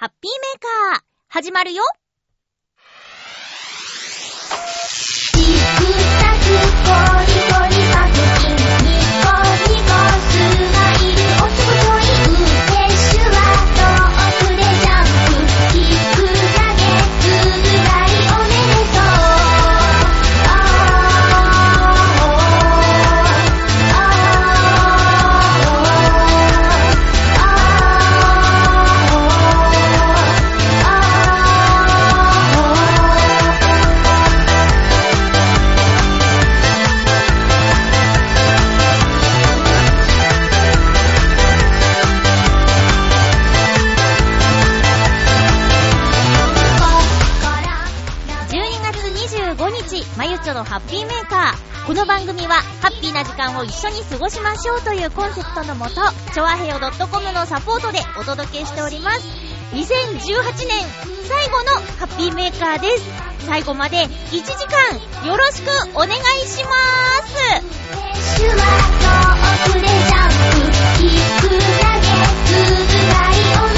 ハッピーメーカー、始まるよ。この番組は、ハッピーな時間を一緒に過ごしましょうというコンセプトのもと、ちょわへよ .com のサポートでお届けしております。2018年最後のハッピーメーカーです。最後まで1時間よろしくお願いします。シュワトークでジャンプキックだけつぐらいおめ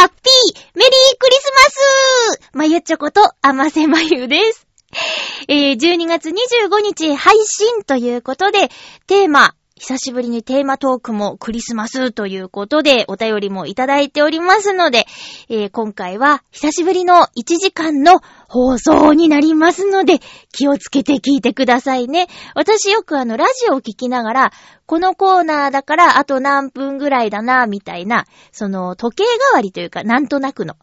ハッピーメリークリスマスまゆちょこと、あませまゆです。えー、12月25日配信ということで、テーマ、久しぶりにテーマトークもクリスマスということで、お便りもいただいておりますので、えー今回は久しぶりの1時間の放送になりますので、気をつけて聞いてくださいね。私よくあの、ラジオを聞きながら、このコーナーだからあと何分ぐらいだな、みたいな、その時計代わりというか、なんとなくの、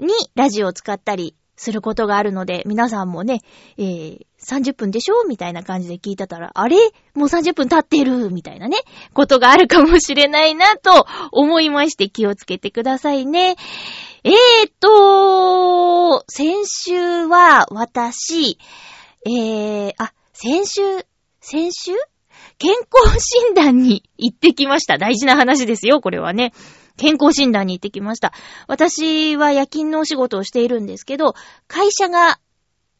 にラジオを使ったりすることがあるので、皆さんもね、えー、30分でしょ？みたいな感じで聞いてたら、あれ？もう30分経ってる？みたいなね、ことがあるかもしれないなと思いまして気をつけてくださいね。えーと、先週は私、えー、あ、先週、先週？健康診断に行ってきました。大事な話ですよ、これはね。健康診断に行ってきました。私は夜勤のお仕事をしているんですけど、会社が、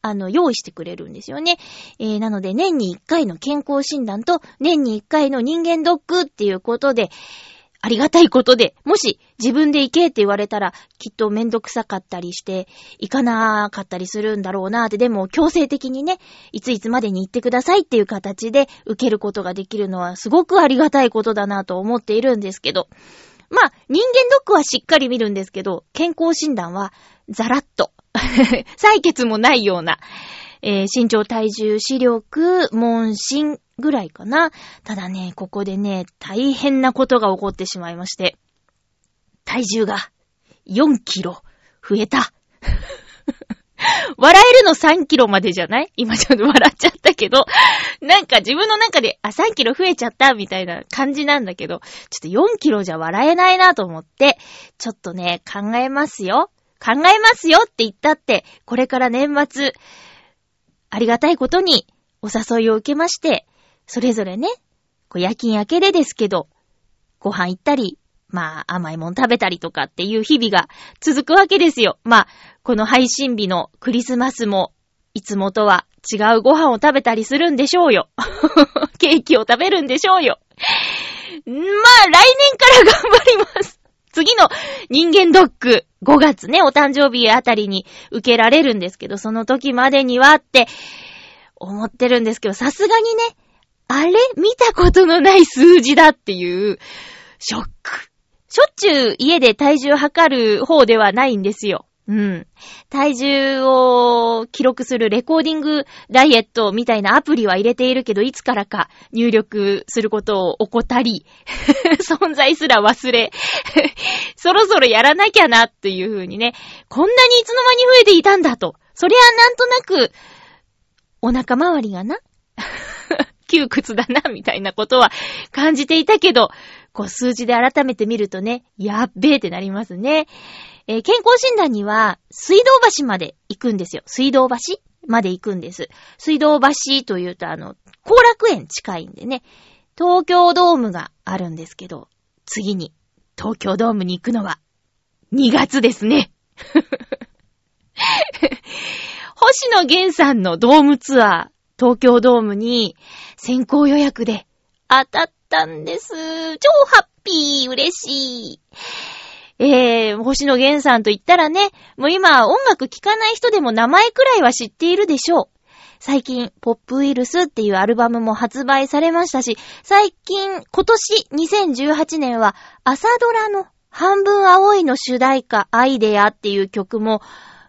あの、用意してくれるんですよね。えー、なので、年に1回の健康診断と、年に1回の人間ドックっていうことで、ありがたいことで、もし自分で行けって言われたら、きっとめんどくさかったりして、行かなかったりするんだろうなって、でも強制的にね、いついつまでに行ってくださいっていう形で受けることができるのはすごくありがたいことだなと思っているんですけど、まあ、人間ドックはしっかり見るんですけど、健康診断はザラッと、採血もないような、えー身長、体重、視力、問診ぐらいかな。ただね、ここでね、大変なことが起こってしまいまして、体重が4キロ増えた。笑えるの3キロまでじゃない？今ちょっと笑っちゃったけど、なんか自分の中で、あ、3キロ増えちゃったみたいな感じなんだけど、ちょっと4キロじゃ笑えないなと思って、ちょっとね、考えますよ。考えますよって言ったって、これから年末、ありがたいことにお誘いを受けまして、それぞれね、こう夜勤明けでですけど、ご飯行ったり、まあ甘いもん食べたりとかっていう日々が続くわけですよ。まあ、この配信日のクリスマスも、いつもとは違うご飯を食べたりするんでしょうよ。ケーキを食べるんでしょうよ。まあ、来年から頑張ります。次の人間ドック、5月ね、お誕生日あたりに受けられるんですけど、その時までにはって思ってるんですけど、さすがにね、あれ見たことのない数字だっていう、ショック。しょっちゅう家で体重測る方ではないんですよ。うん。体重を記録するレコーディングダイエットみたいなアプリは入れているけど、いつからか入力することを怠り、存在すら忘れ、そろそろやらなきゃなっていう風にね、こんなにいつの間に増えていたんだと。そりゃなんとなく、お腹周りがな、窮屈だな、みたいなことは感じていたけど、こう数字で改めて見るとね、やっべーってなりますね。えー健康診断には、水道橋まで行くんですよ。水道橋まで行くんです。水道橋というと、あの、後楽園近いんでね、東京ドームがあるんですけど、次に東京ドームに行くのは2月ですね。星野源さんのドームツアー、東京ドームに先行予約で当たったんです。超ハッピー、嬉しい。えー、星野源さんと言ったらね、もう今音楽聴かない人でも名前くらいは知っているでしょう。最近、ポップウイルスっていうアルバムも発売されましたし、最近、今年2018年は朝ドラの半分青いの主題歌アイデアっていう曲も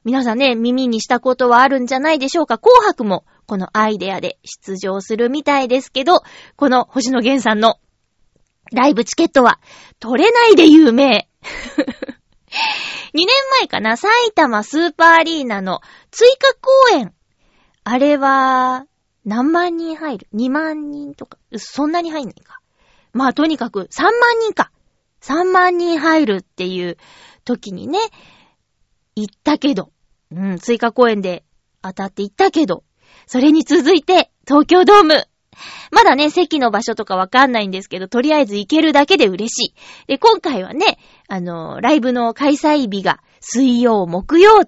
皆さんね、耳にしたことはあるんじゃないでしょうか。紅白もこのアイデアで出場するみたいですけど、この星野源さんのライブチケットは取れないで有名。2年前かな、埼玉スーパーアリーナの追加公演。あれは、何万人入る ?2 万人とか。そんなに入んないか。まあとにかく3万人か。3万人入るっていう時にね、行ったけど、うん、追加公演で当たって行ったけど、それに続いて東京ドーム。まだね、席の場所とかわかんないんですけど、とりあえず行けるだけで嬉しい。で、今回はね、あの、ライブの開催日が水曜、木曜、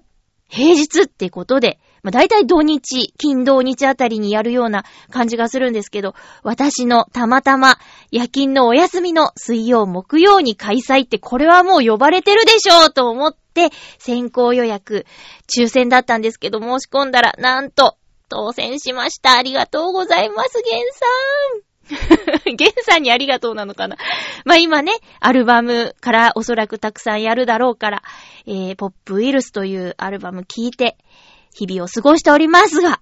平日ってことで、まあ、大体土日、金土日あたりにやるような感じがするんですけど、私のたまたま夜勤のお休みの水曜、木曜に開催ってこれはもう呼ばれてるでしょうと思って、先行予約、抽選だったんですけど、申し込んだら、なんと、当選しました。ありがとうございます、ゲンさん。ゲンさんにありがとうなのかな。まあ今ね、アルバムからおそらくたくさんやるだろうから、えー、ポップウイルスというアルバム聴いて、日々を過ごしておりますが、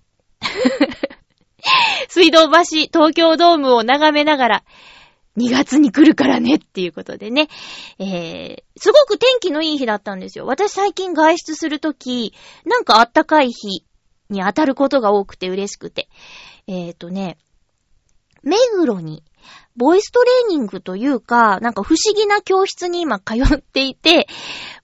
水道橋東京ドームを眺めながら、2月に来るからねっていうことでね、えー、すごく天気のいい日だったんですよ。私最近外出するとき、なんかあったかい日に当たることが多くて嬉しくて。えーとね、目黒に、ボイストレーニングというか、なんか不思議な教室に今通っていて、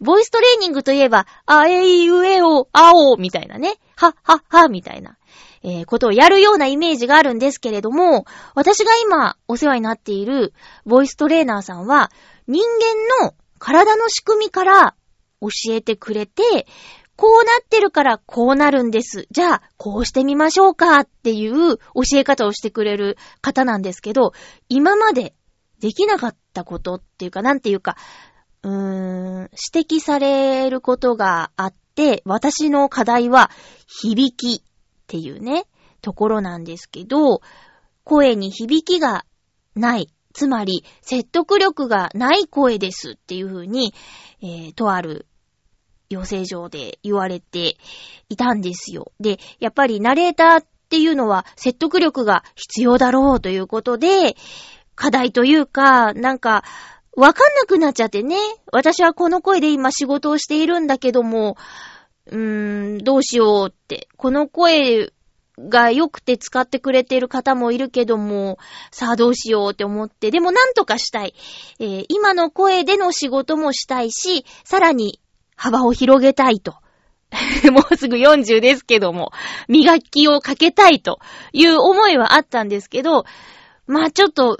ボイストレーニングといえば、あえいうえお、あお、みたいなね、は、は、は、みたいな、えーことをやるようなイメージがあるんですけれども、私が今お世話になっているボイストレーナーさんは、人間の体の仕組みから教えてくれて、こうなってるからこうなるんです。じゃあ、こうしてみましょうかっていう教え方をしてくれる方なんですけど、今までできなかったことっていうか、なんていうか、うーん、指摘されることがあって、私の課題は響きっていうね、ところなんですけど、声に響きがない。つまり、説得力がない声ですっていう風に、えー、とある養成所で言われていたんですよ。で、やっぱりナレーターっていうのは説得力が必要だろうということで、課題というか、なんか、わかんなくなっちゃってね。私はこの声で今仕事をしているんだけども、うーん、どうしようって。この声が良くて使ってくれている方もいるけども、さあどうしようって思って、でもなんとかしたい。えー今の声での仕事もしたいし、さらに幅を広げたいと。もうすぐ40ですけども、磨きをかけたいという思いはあったんですけど、まあちょっと、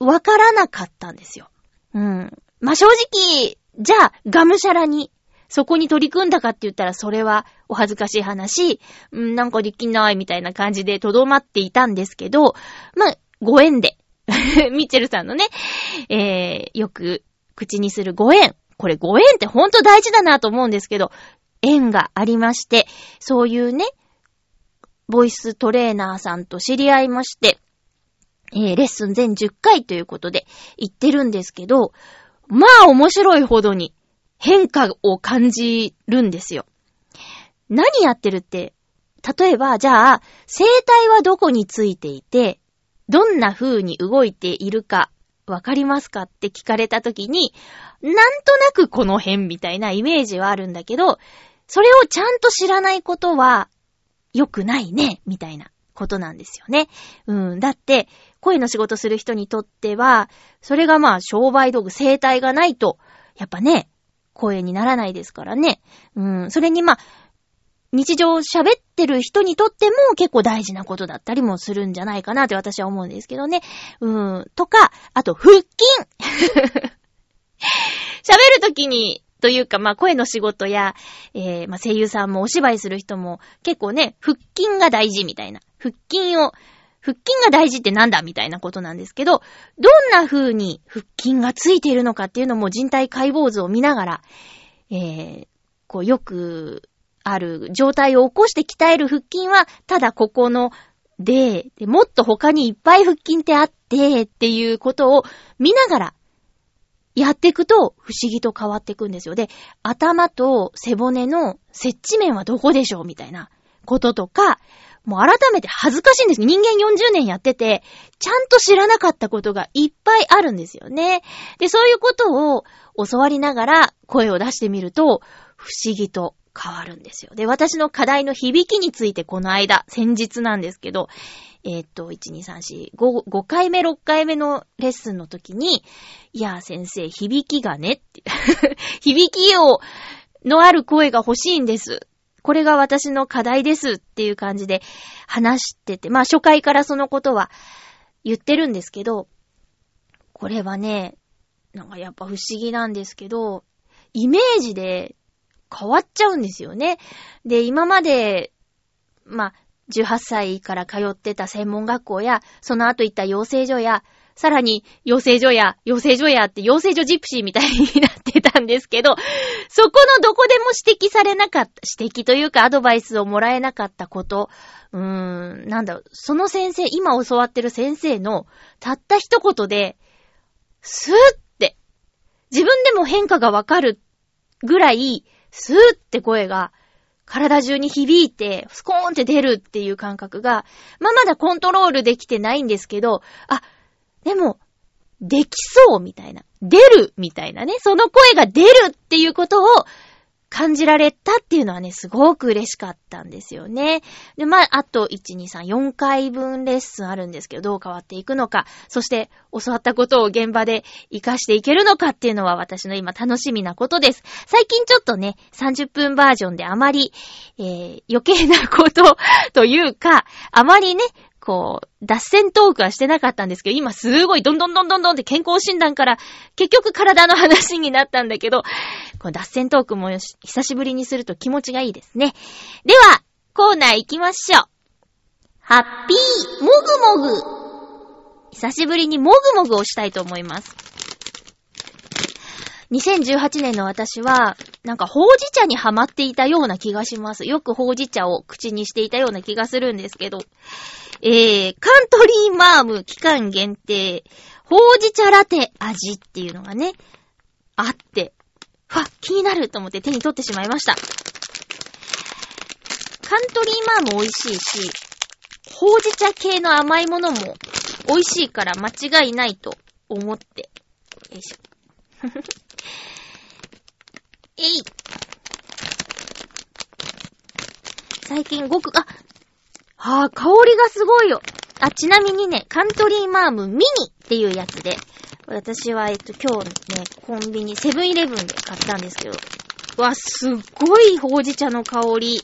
わからなかったんですよ。うん。まあ正直、じゃあ、がむしゃらに、そこに取り組んだかって言ったら、それはお恥ずかしい話、うん、なんかできないみたいな感じでとどまっていたんですけど、まあ、ご縁で、ミッチェルさんのね、えー、よく、口にするご縁。これご縁ってほんと大事だなと思うんですけど、縁がありまして、そういうね、ボイストレーナーさんと知り合いまして、えー、レッスン全10回ということで言ってるんですけど、まあ面白いほどに変化を感じるんですよ。何やってるって、例えば、じゃあ、生体はどこについていて、どんな風に動いているか、わかりますかって聞かれた時に、なんとなくこの辺みたいなイメージはあるんだけど、それをちゃんと知らないことは、良くないね、みたいなことなんですよね。うん。だって、声の仕事する人にとっては、それがまあ商売道具、生態がないと、やっぱね、声にならないですからね。うん。それにまあ、日常喋ってる人にとっても結構大事なことだったりもするんじゃないかなって私は思うんですけどね。うーん。とか、あと、腹筋 喋るときに、というか、まあ、声の仕事や、えー、まあ、声優さんもお芝居する人も結構ね、腹筋が大事みたいな。腹筋を、腹筋が大事ってなんだみたいなことなんですけど、どんな風に腹筋がついているのかっていうのも人体解剖図を見ながら、えー、こうよくある状態を起こして鍛える腹筋は、ただここので、でもっと他にいっぱい腹筋ってあって、っていうことを見ながらやっていくと不思議と変わっていくんですよ。で、頭と背骨の接地面はどこでしょうみたいなこととか、もう改めて恥ずかしいんです人間40年やってて、ちゃんと知らなかったことがいっぱいあるんですよね。で、そういうことを教わりながら声を出してみると、不思議と変わるんですよ。で、私の課題の響きについてこの間、先日なんですけど、えー、っと、1、2、3、4、5、5回目、6回目のレッスンの時に、いや、先生、響きがねって、響きを、のある声が欲しいんです。これが私の課題ですっていう感じで話してて、まあ初回からそのことは言ってるんですけど、これはね、なんかやっぱ不思議なんですけど、イメージで変わっちゃうんですよね。で、今まで、まあ、18歳から通ってた専門学校や、その後行った養成所や、さらに、養成所や、養成所やって養成所ジプシーみたいになってたんですけど、そこのどこでも指摘されなかった、指摘というかアドバイスをもらえなかったこと、うーん、なんだろう、その先生、今教わってる先生の、たった一言で、スーって、自分でも変化がわかるぐらい、スーって声が、体中に響いて、スコーンって出るっていう感覚が、まあ、まだコントロールできてないんですけど、あ、でも、できそうみたいな。出るみたいなね。その声が出るっていうことを感じられたっていうのはね、すごく嬉しかったんですよね。で、まあ、あと、1、2、3、4回分レッスンあるんですけど、どう変わっていくのか、そして教わったことを現場で活かしていけるのかっていうのは私の今楽しみなことです。最近ちょっとね、30分バージョンであまり、えー、余計なことというか、あまりね、こう、脱線トークはしてなかったんですけど、今すごいどんどんどんどんどんって健康診断から結局体の話になったんだけど、この脱線トークも久しぶりにすると気持ちがいいですね。では、コーナー行きましょう。ハッピーもぐもぐ。久しぶりにもぐもぐをしたいと思います。2018年の私は、なんかほうじ茶にハマっていたような気がします。よくほうじ茶を口にしていたような気がするんですけど、えー、カントリーマーム期間限定、ほうじ茶ラテ味っていうのがね、あって、わ、気になると思って手に取ってしまいました。カントリーマーム美味しいし、ほうじ茶系の甘いものも美味しいから間違いないと思って。よいしょ。えい。最近ごく、あ、はあ、香りがすごいよ。あ、ちなみにね、カントリーマームミニっていうやつで、私は、えっと、今日ね、コンビニ、セブンイレブンで買ったんですけど、わ、すっごいほうじ茶の香り。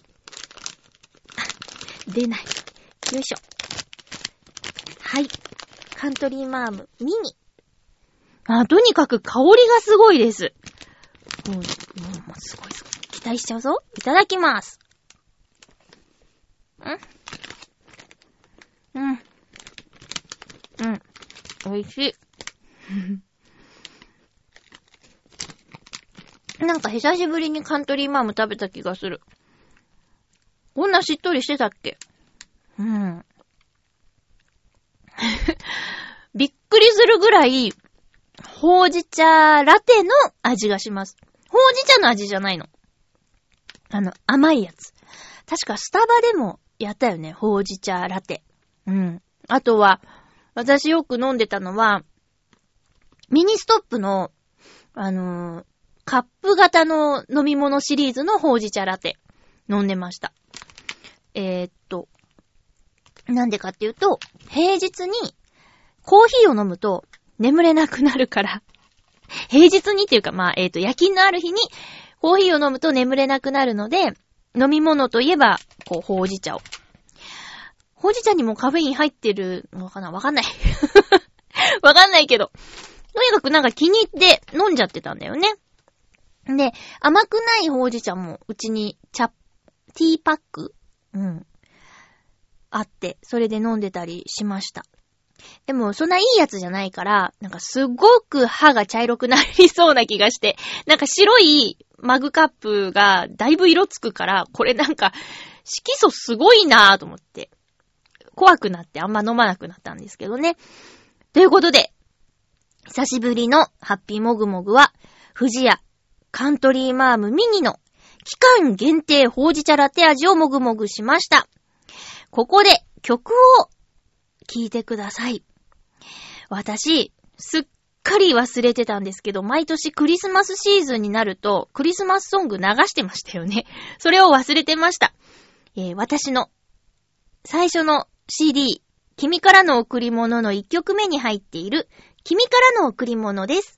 出ない。よいしょ。はい。カントリーマームミニ。あ、とにかく香りがすごいです。うん、もう、すごいすごい。期待しちゃうぞ。いただきます。んうん。うん。美味しい。なんか久しぶりにカントリーマーム食べた気がする。こんなしっとりしてたっけ？うん。びっくりするぐらい、ほうじ茶ラテの味がします。ほうじ茶の味じゃないの。あの、甘いやつ。確かスタバでもやったよね。ほうじ茶ラテ。うん。あとは、私よく飲んでたのは、ミニストップの、あのーカップ型の飲み物シリーズのほうじ茶ラテ。飲んでました。えー、っと、なんでかっていうと、平日にコーヒーを飲むと眠れなくなるから、平日にっていうか、まあ、えー、っと、夜勤のある日にコーヒーを飲むと眠れなくなるので、飲み物といえば、こう、ほうじ茶を。ほうじ茶にもカフェイン入ってるのかな？わかんない。わかんないけど。とにかくなんか気に入って飲んじゃってたんだよね。で、甘くないほうじ茶もうちに茶、ティーパックうん。あって、それで飲んでたりしました。でも、そんないいやつじゃないから、なんかすごく歯が茶色くなりそうな気がして、なんか白いマグカップがだいぶ色つくから、これなんか、色素すごいなぁと思って、怖くなってあんま飲まなくなったんですけどね。ということで、久しぶりのハッピーもぐもぐは、富士屋カントリーマームミニの期間限定ほうじ茶ラテ味をもぐもぐしました。ここで曲を聴いてください。私、すっかり忘れてたんですけど、毎年クリスマスシーズンになると、クリスマスソング流してましたよね。それを忘れてました。えー私の最初の CD、君からの贈り物の1曲目に入っている、君からの贈り物です。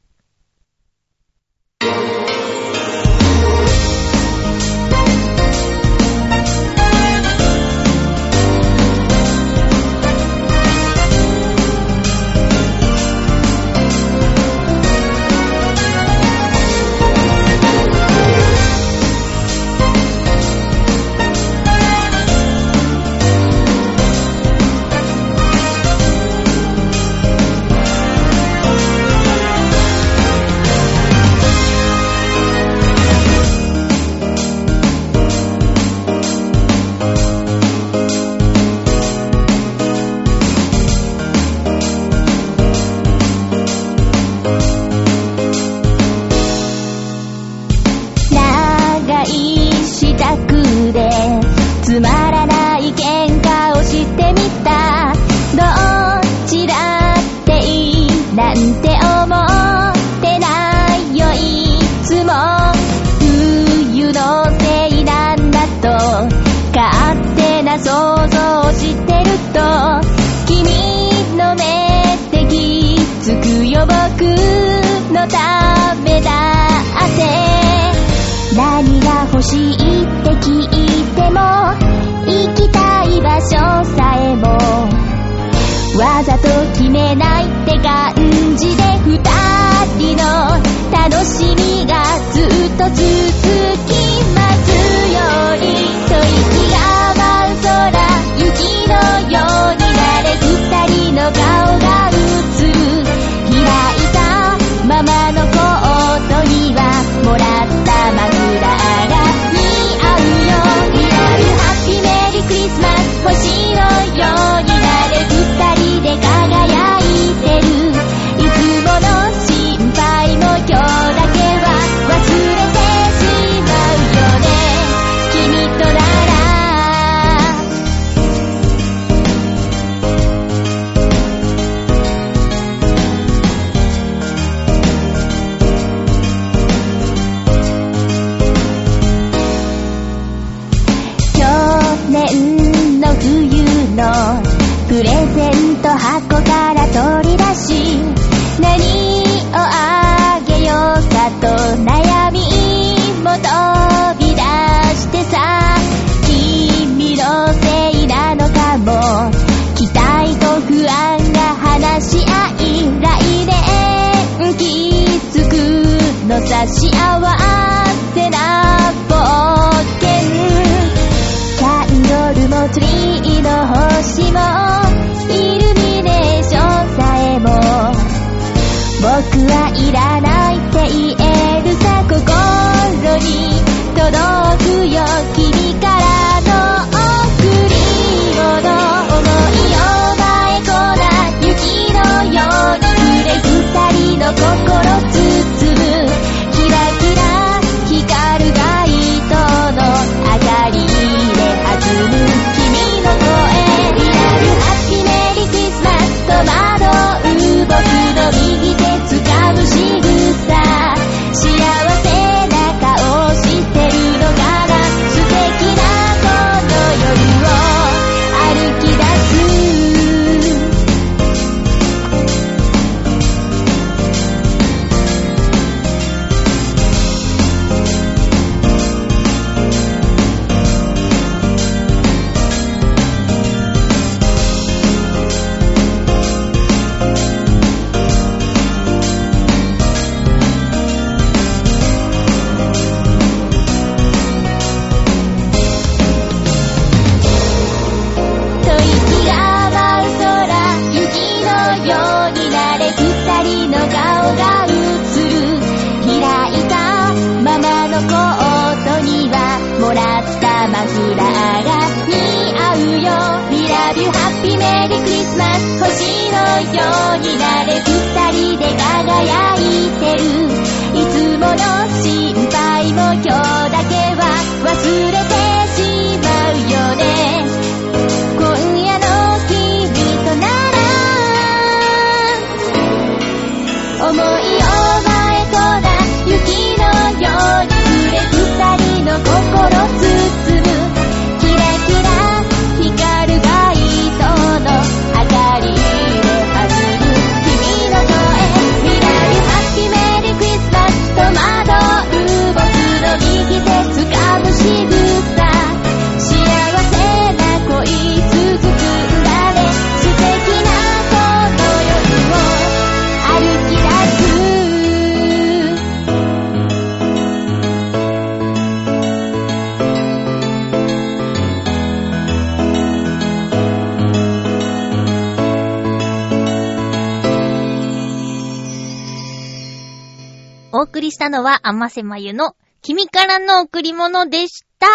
のは、あませまゆの、君からの贈り物でした。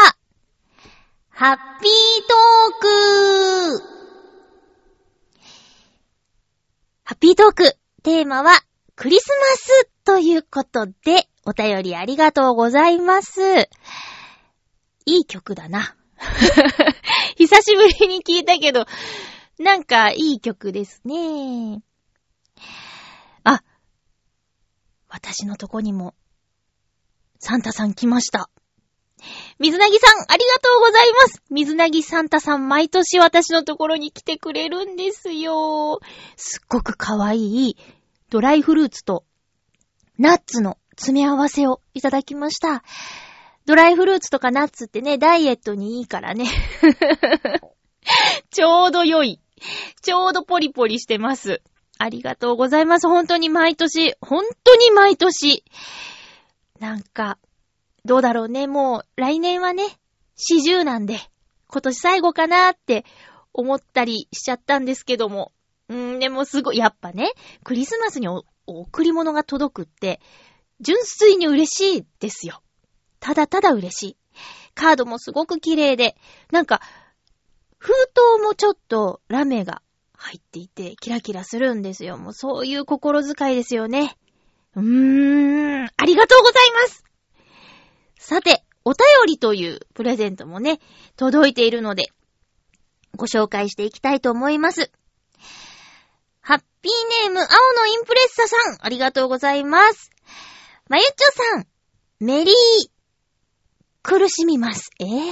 ハッピートークハッピートークテーマは、クリスマスということで、お便りありがとうございます。いい曲だな。久しぶりに聞いたけど、なんかいい曲ですね。あ、私のとこにも、サンタさん来ました。水なぎさん、ありがとうございます。水なぎサンタさん、毎年私のところに来てくれるんですよ。すっごく可愛い、ドライフルーツと、ナッツの詰め合わせをいただきました。ドライフルーツとかナッツってね、ダイエットにいいからね。ちょうど良い。ちょうどポリポリしてます。ありがとうございます。本当に毎年、本当に毎年。なんか、どうだろうね。もう、来年はね、四十なんで、今年最後かなーって思ったりしちゃったんですけども。うーん、でもすごい、やっぱね、クリスマスにお贈り物が届くって、純粋に嬉しいですよ。ただただ嬉しい。カードもすごく綺麗で、なんか、封筒もちょっとラメが入っていて、キラキラするんですよ。もうそういう心遣いですよね。うーん、ありがとうございますさて、お便りというプレゼントもね、届いているので、ご紹介していきたいと思います。ハッピーネーム、青のインプレッサさん、ありがとうございます。まゆっちょさん、メリー、苦しみます。ええ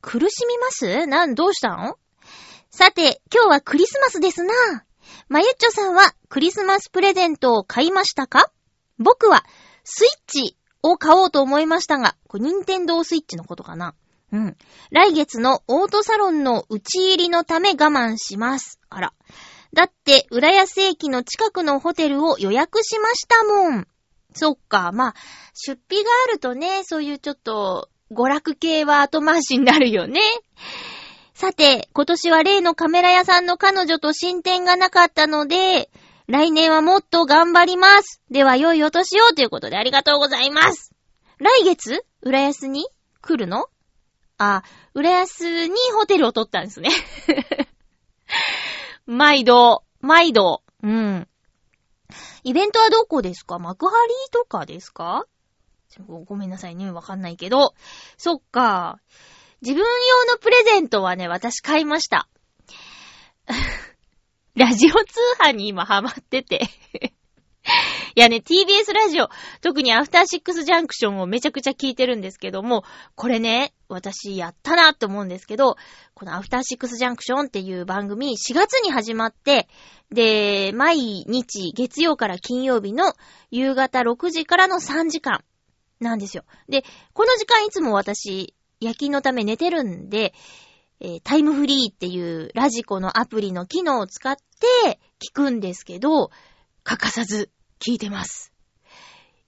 苦しみます？なん、どうしたのさて、今日はクリスマスですな。まゆっちょさんはクリスマスプレゼントを買いましたか？僕はスイッチを買おうと思いましたが、これニンテンドースイッチのことかなうん。来月のオートサロンの打ち入りのため我慢します。あら。だって、浦安駅の近くのホテルを予約しましたもん。そっか。まあ、出費があるとね、そういうちょっと、娯楽系は後回しになるよね。さて、今年は例のカメラ屋さんの彼女と進展がなかったので、来年はもっと頑張ります。では、良いお年をということでありがとうございます。来月浦安に来るの？あ、浦安にホテルを取ったんですね。毎度、毎度。うん。イベントはどこですか？幕張とかですか？ごめんなさいね。わかんないけど。そっか。自分用のプレゼントはね、私買いました。ラジオ通販に今ハマってて。いやね、TBS ラジオ、特にアフターシックスジャンクションをめちゃくちゃ聞いてるんですけども、これね、私やったなって思うんですけど、このアフターシックスジャンクションっていう番組4月に始まって、で、毎日月曜から金曜日の夕方6時からの3時間なんですよ。で、この時間いつも私、夜勤のため寝てるんで、えータイムフリーっていうラジコのアプリの機能を使って聞くんですけど、欠かさず聞いてます。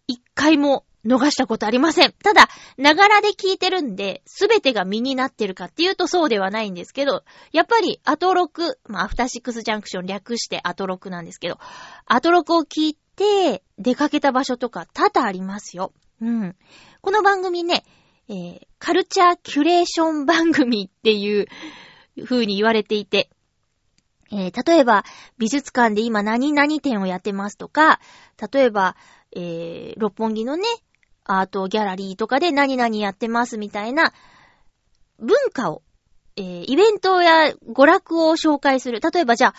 一回も逃したことありません。ただ、ながらで聞いてるんで、すべてが身になってるかっていうとそうではないんですけど、やっぱりアトロク、まあ、アフターシックスジャンクション略してアトロクなんですけど、アトロクを聞いて出かけた場所とか多々ありますよ。うん。この番組ね、えーカルチャーキュレーション番組っていう風に言われていて、えー例えば、美術館で今何々展をやってますとか、例えば、えー六本木のね、アートギャラリーとかで何々やってますみたいな、文化を、えーイベントや娯楽を紹介する。例えばじゃあ、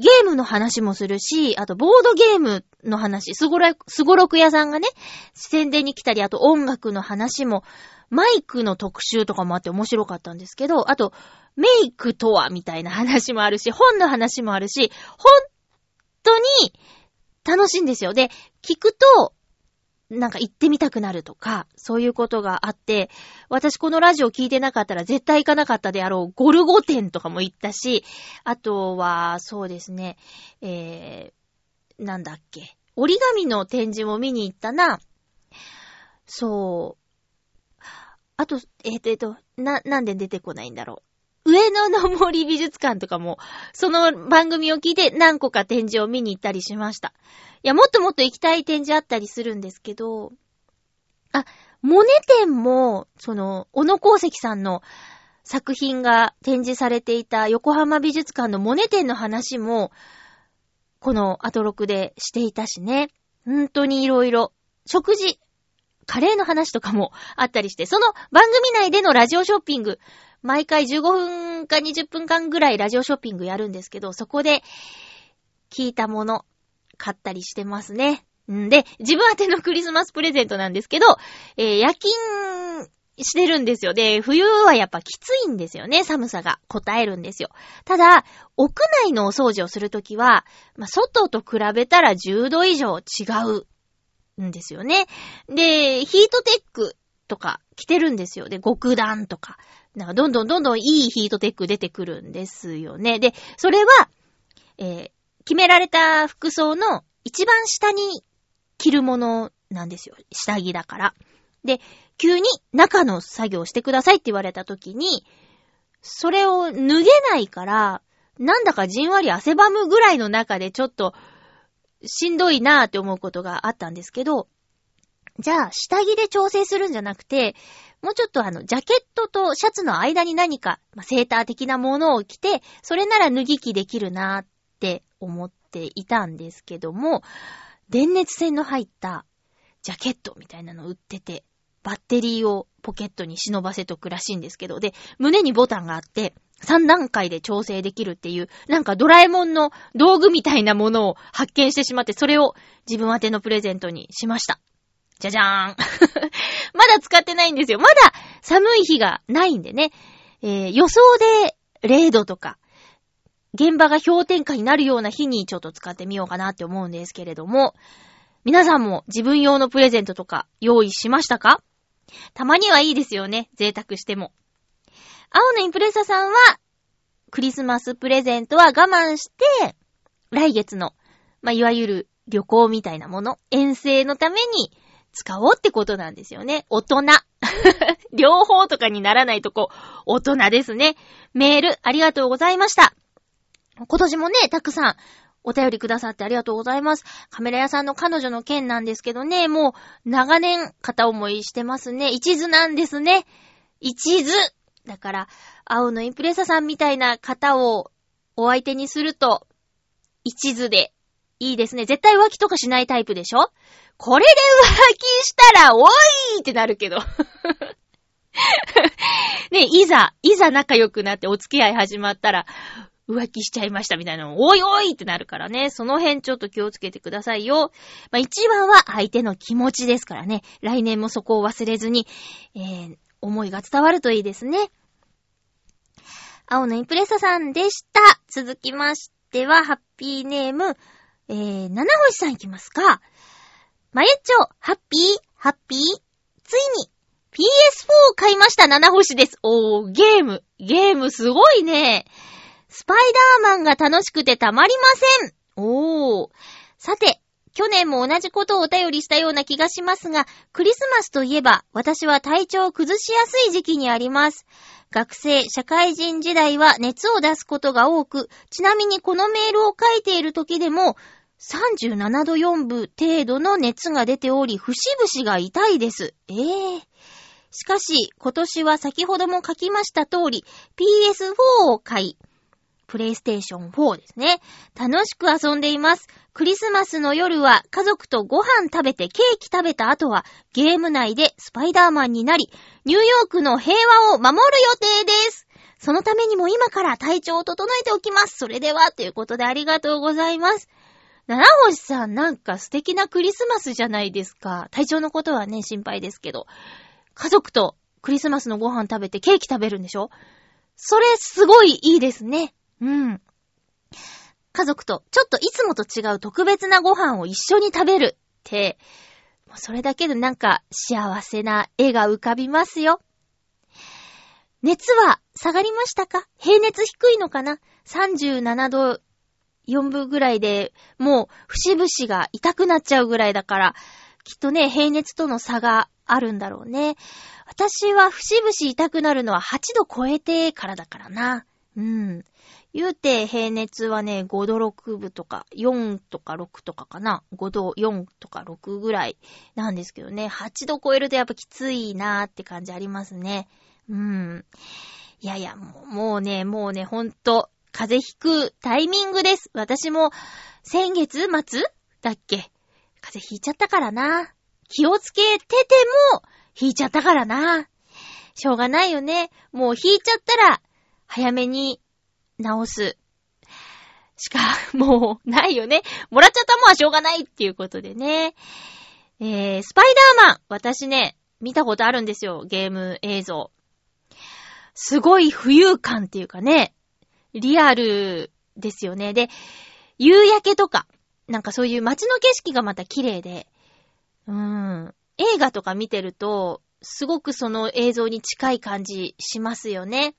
ゲームの話もするし、あとボードゲームの話、すごろく、すごろく屋さんがね、宣伝に来たり、あと音楽の話も、マイクの特集とかもあって面白かったんですけど、あと、メイクとはみたいな話もあるし、本の話もあるし、本当に楽しいんですよ。で、聞くと、なんか行ってみたくなるとか、そういうことがあって、私このラジオ聞いてなかったら絶対行かなかったであろうゴルゴ展とかも行ったし、あとは、そうですね、えー、なんだっけ、折り紙の展示も見に行ったな。そう。あと、えっ、と、えっ、と、な、なんで出てこないんだろう。上野の森美術館とかも、その番組を聞いて何個か展示を見に行ったりしました。いや、もっともっと行きたい展示あったりするんですけど、あ、モネ展も、その、小野功石さんの作品が展示されていた横浜美術館のモネ展の話も、このアトロクでしていたしね。本当に色々。食事、カレーの話とかもあったりして、その番組内でのラジオショッピング、毎回15分か20分間ぐらいラジオショッピングやるんですけど、そこで聞いたもの、買ったりしてますね。んで、自分宛てのクリスマスプレゼントなんですけど、えー夜勤してるんですよ。で、冬はやっぱきついんですよね、寒さが。答えるんですよ。ただ、屋内のお掃除をするときは、まあ、外と比べたら10度以上違うんですよね。で、ヒートテックとか着てるんですよ。で、極暖とか。なんかどんどんどんどんいいヒートテック出てくるんですよね。で、それは、えー決められた服装の一番下に着るものなんですよ。下着だから。で、急に中の作業をしてくださいって言われた時に、それを脱げないから、なんだかじんわり汗ばむぐらいの中でちょっとしんどいなーって思うことがあったんですけど、じゃあ下着で調整するんじゃなくて、もうちょっとあの、ジャケットとシャツの間に何か、まあ、セーター的なものを着て、それなら脱ぎ着できるなーって思っていたんですけども、電熱線の入ったジャケットみたいなの売ってて、バッテリーをポケットに忍ばせとくらしいんですけど、で、胸にボタンがあって、3段階で調整できるっていう、なんかドラえもんの道具みたいなものを発見してしまって、それを自分宛てのプレゼントにしました。じゃじゃーん。まだ使ってないんですよ。まだ寒い日がないんでね。えー予想で0度とか、現場が氷点下になるような日にちょっと使ってみようかなって思うんですけれども、皆さんも自分用のプレゼントとか用意しましたか？たまにはいいですよね。贅沢しても。青のインプレッサさんは、クリスマスプレゼントは我慢して、来月の、まあ、いわゆる旅行みたいなもの、遠征のために使おうってことなんですよね。大人。両方とかにならないとこ、大人ですね。メール、ありがとうございました。今年もね、たくさんお便りくださってありがとうございます。カメラ屋さんの彼女の件なんですけどね、もう長年片思いしてますね。一途なんですね。一途だから、青のインプレッサさんみたいな方をお相手にすると、一途でいいですね。絶対浮気とかしないタイプでしょ？これで浮気したら、おいってなるけど。ね、いざ、いざ仲良くなってお付き合い始まったら、浮気しちゃいましたみたいなの、おいおいってなるからね。その辺ちょっと気をつけてくださいよ。まあ、一番は相手の気持ちですからね。来年もそこを忘れずに、えー、思いが伝わるといいですね。青のインプレッサさんでした。続きましては、ハッピーネーム、えー、七星さんいきますか。まゆっちょ、ハッピー、ハッピー。ついに、PS4 を買いました、七星です。おー、ゲーム、ゲームすごいね。スパイダーマンが楽しくてたまりません。おー。さて、去年も同じことをお便りしたような気がしますが、クリスマスといえば、私は体調を崩しやすい時期にあります。学生、社会人時代は熱を出すことが多く、ちなみにこのメールを書いている時でも、37度4分程度の熱が出ており、節々が痛いです。ええしかし、今年は先ほども書きました通り、PS4 を買い、プレイステーション4ですね。楽しく遊んでいます。クリスマスの夜は家族とご飯食べてケーキ食べた後はゲーム内でスパイダーマンになり、ニューヨークの平和を守る予定です。そのためにも今から体調を整えておきます。それでは、ということでありがとうございます。七星さん、なんか素敵なクリスマスじゃないですか。体調のことはね、心配ですけど。家族とクリスマスのご飯食べてケーキ食べるんでしょ？それすごいいいですね。うん。家族とちょっといつもと違う特別なご飯を一緒に食べるって、もうそれだけでなんか幸せな絵が浮かびますよ。熱は下がりましたか？平熱低いのかな ?37 度4分ぐらいで、もう節々が痛くなっちゃうぐらいだから、きっとね、平熱との差があるんだろうね。私は節々痛くなるのは8度超えてからだからな。うん。言うて平熱はね、5度6分とか、4とか6とかかな。5度4とか6ぐらいなんですけどね。8度超えるとやっぱきついなーって感じありますね。うん。いやいや、もうね、もうね、ほんと、風邪ひくタイミングです。私も、先月末？だっけ？風邪ひいちゃったからな。気をつけてても、ひいちゃったからな。しょうがないよね。もうひいちゃったら、早めに治す。しか、もう、ないよね。もらっちゃったもんはしょうがないっていうことでね。えー、スパイダーマン。私ね、見たことあるんですよ。ゲーム映像。すごい浮遊感っていうかね。リアルですよね。で、夕焼けとか、なんかそういう街の景色がまた綺麗で、うん、映画とか見てると、すごくその映像に近い感じしますよね。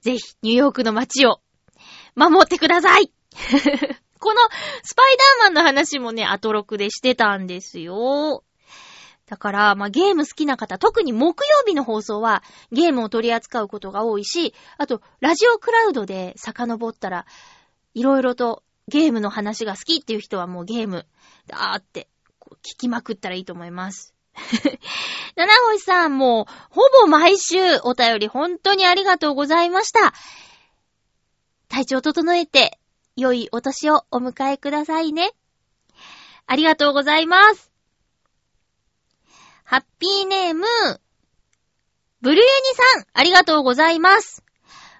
ぜひ、ニューヨークの街を、守ってください この、スパイダーマンの話もね、アトロクでしてたんですよ。だから、まあ、ゲーム好きな方、特に木曜日の放送はゲームを取り扱うことが多いし、あと、ラジオクラウドで遡ったら、いろいろとゲームの話が好きっていう人はもうゲーム、だーって、聞きまくったらいいと思います。七星さん、もう、ほぼ毎週お便り本当にありがとうございました。体調整えて、良いお年をお迎えくださいね。ありがとうございます。ハッピーネーム、ブルユニさん、ありがとうございます。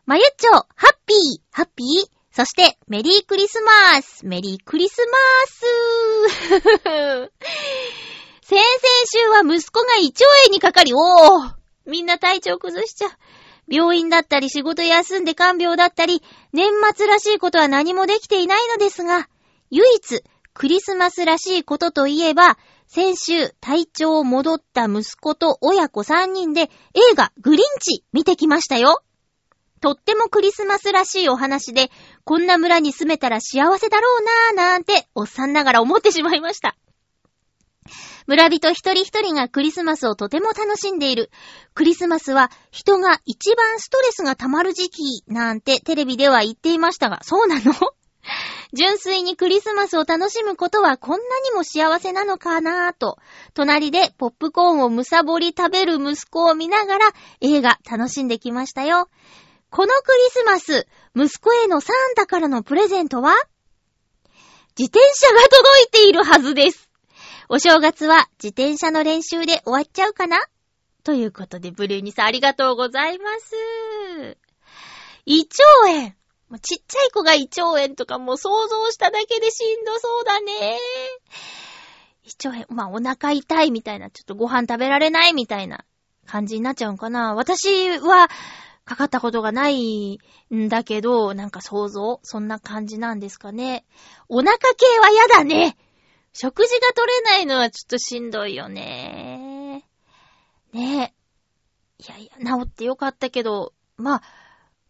まゆっちょ、ハッピー、ハッピー、そして、メリークリスマス、メリークリスマス。先々週は息子が胃腸炎にかかり、おーみんな体調崩しちゃう。病院だったり仕事休んで看病だったり、年末らしいことは何もできていないのですが、唯一クリスマスらしいことといえば、先週体調戻った息子と親子3人で映画グリンチ見てきましたよ。とってもクリスマスらしいお話で、こんな村に住めたら幸せだろうなぁなんておっさんながら思ってしまいました。村人一人一人がクリスマスをとても楽しんでいる。クリスマスは人が一番ストレスが溜まる時期なんてテレビでは言っていましたが、そうなの？純粋にクリスマスを楽しむことはこんなにも幸せなのかなぁと、隣でポップコーンをむさぼり食べる息子を見ながら映画楽しんできましたよ。このクリスマス、息子へのサンタからのプレゼントは？自転車が届いているはずです。お正月は自転車の練習で終わっちゃうかな？ということで、ブルーニさんありがとうございます。胃腸炎。ちっちゃい子が胃腸炎とかも想像しただけでしんどそうだね。胃腸炎、まあお腹痛いみたいな、ちょっとご飯食べられないみたいな感じになっちゃうんかな。私はかかったことがないんだけど、なんか想像そんな感じなんですかね。お腹系は嫌だね。食事が取れないのはちょっとしんどいよね。ねえ。いやいや、治ってよかったけど、まあ、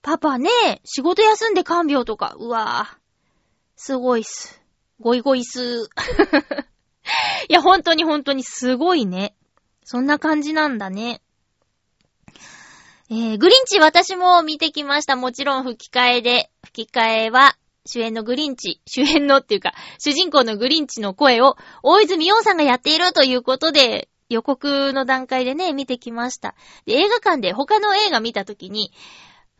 パパね、仕事休んで看病とか、うわぁ。すごいっす。ごいごいっす。いや、本当に本当にすごいね。そんな感じなんだね。えー、グリンチ私も見てきました。もちろん吹き替えで。吹き替えは、主演のグリンチ、主演のっていうか、主人公のグリンチの声を、大泉洋さんがやっているということで、予告の段階でね、見てきました。で、映画館で他の映画見たときに、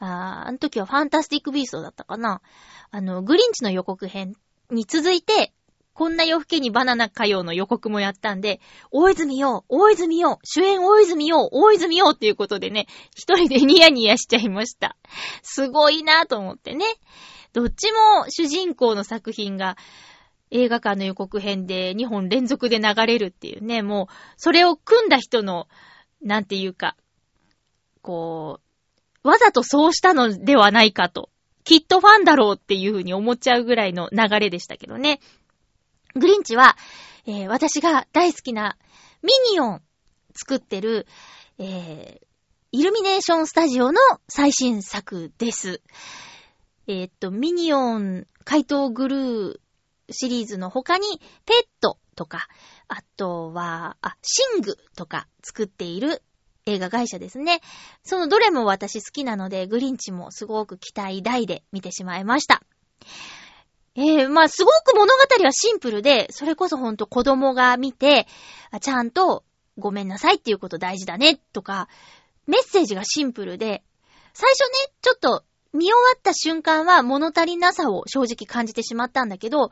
ああの時はファンタスティックビーストだったかな。あの、グリンチの予告編に続いて、こんな夜更けにバナナ歌謡の予告もやったんで、大泉洋、大泉洋、主演大泉洋、大泉洋っていうことでね、一人でニヤニヤしちゃいました。すごいなと思ってね。どっちも主人公の作品が映画館の予告編で2本連続で流れるっていうね、もう、それを組んだ人の、なんていうか、こう、わざとそうしたのではないかと、きっとファンだろうっていうふうに思っちゃうぐらいの流れでしたけどね。グリンチは、えー私が大好きなミニオン作ってる、えーイルミネーションスタジオの最新作です。えーっと、ミニオン怪盗グルーシリーズの他に、ペットとか、あとは、あ、シングとか作っている映画会社ですね。そのどれも私好きなので、グリンチもすごく期待大で見てしまいました。えー、まあ、すごく物語はシンプルで、それこそほんと子供が見て、ちゃんとごめんなさいっていうこと大事だね、とか、メッセージがシンプルで、最初ね、ちょっと見終わった瞬間は物足りなさを正直感じてしまったんだけど、後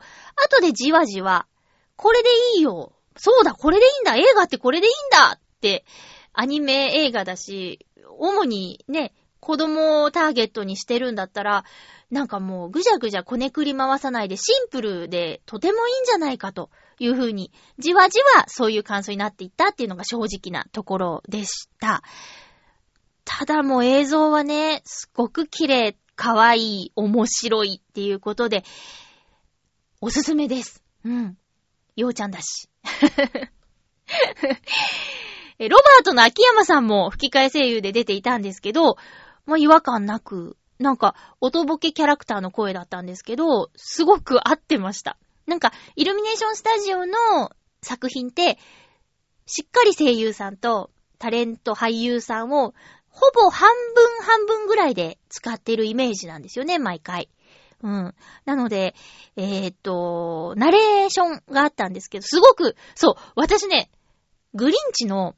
でじわじわ、これでいいよ。そうだ、これでいいんだ。映画ってこれでいいんだって、アニメ映画だし、主にね、子供をターゲットにしてるんだったら、なんかもうぐじゃぐじゃこねくり回さないでシンプルでとてもいいんじゃないかというふうに、じわじわそういう感想になっていったっていうのが正直なところでした。ただもう映像はね、すごく綺麗、可愛い、面白いっていうことで、おすすめです。うん。ようちゃんだし。えロバートの秋山さんも吹き替え声優で出ていたんですけど、もう違和感なく、なんか、音ボケキャラクターの声だったんですけど、すごく合ってました。なんか、イルミネーションスタジオの作品って、しっかり声優さんとタレント俳優さんを、ほぼ半分半分ぐらいで使ってるイメージなんですよね、毎回。うん。なので、えーっと、ナレーションがあったんですけど、すごく、そう、私ね、グリンチの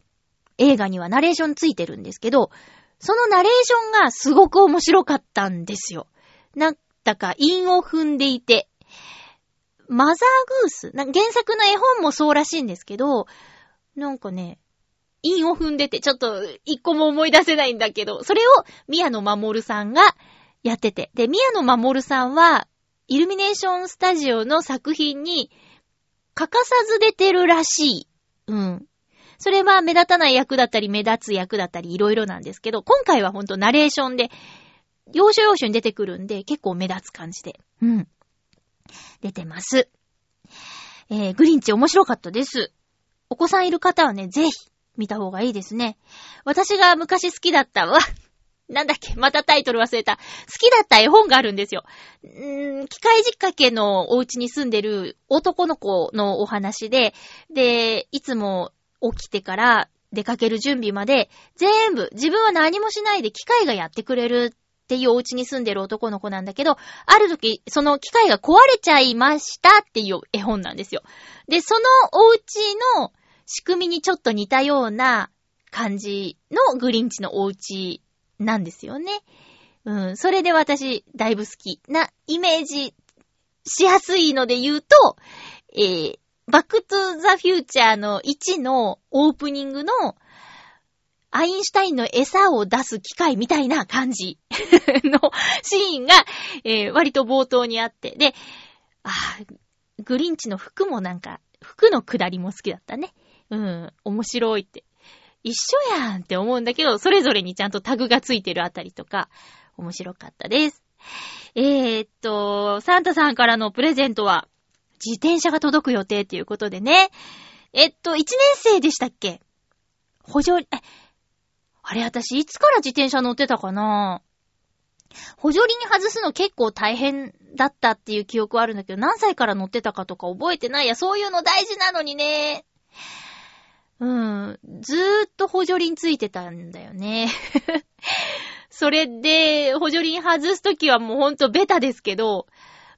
映画にはナレーションついてるんですけど、そのナレーションがすごく面白かったんですよ。なんだか韻を踏んでいて、マザーグース原作の絵本もそうらしいんですけど、なんかね、韻を踏んでて、ちょっと一個も思い出せないんだけど、それを宮野守さんがやってて。で、宮野守さんは、イルミネーションスタジオの作品に欠かさず出てるらしい。うん。それは目立たない役だったり、目立つ役だったり、いろいろなんですけど、今回はほんとナレーションで、要所要所に出てくるんで、結構目立つ感じで。うん。出てます。えー、グリンチ面白かったです。お子さんいる方はね、ぜひ見た方がいいですね。私が昔好きだったわ。なんだっけまたタイトル忘れた。好きだった絵本があるんですよ。うーん、機械実家家のお家に住んでる男の子のお話で、で、いつも起きてから出かける準備まで、全部、自分は何もしないで機械がやってくれるっていうお家に住んでる男の子なんだけど、ある時、その機械が壊れちゃいましたっていう絵本なんですよ。で、そのお家の仕組みにちょっと似たような感じのグリンチのお家なんですよね。うん、それで私、だいぶ好きなイメージしやすいので言うと、えー、バックトゥザフューチャーの1のオープニングのアインシュタインの餌を出す機械みたいな感じ のシーンが、えー割と冒頭にあって。で、あグリンチの服もなんか、服の下りも好きだったね。うん、面白いって。一緒やんって思うんだけど、それぞれにちゃんとタグがついてるあたりとか、面白かったです。えー、っと、サンタさんからのプレゼントは、自転車が届く予定っていうことでね。えっと、一年生でしたっけ？補助、え、あれ私いつから自転車乗ってたかな？補助輪外すの結構大変だったっていう記憶はあるんだけど、何歳から乗ってたかとか覚えてないや、そういうの大事なのにね。うん。ずーっと補助輪ついてたんだよね。それで、補助輪外すときはもうほんとベタですけど、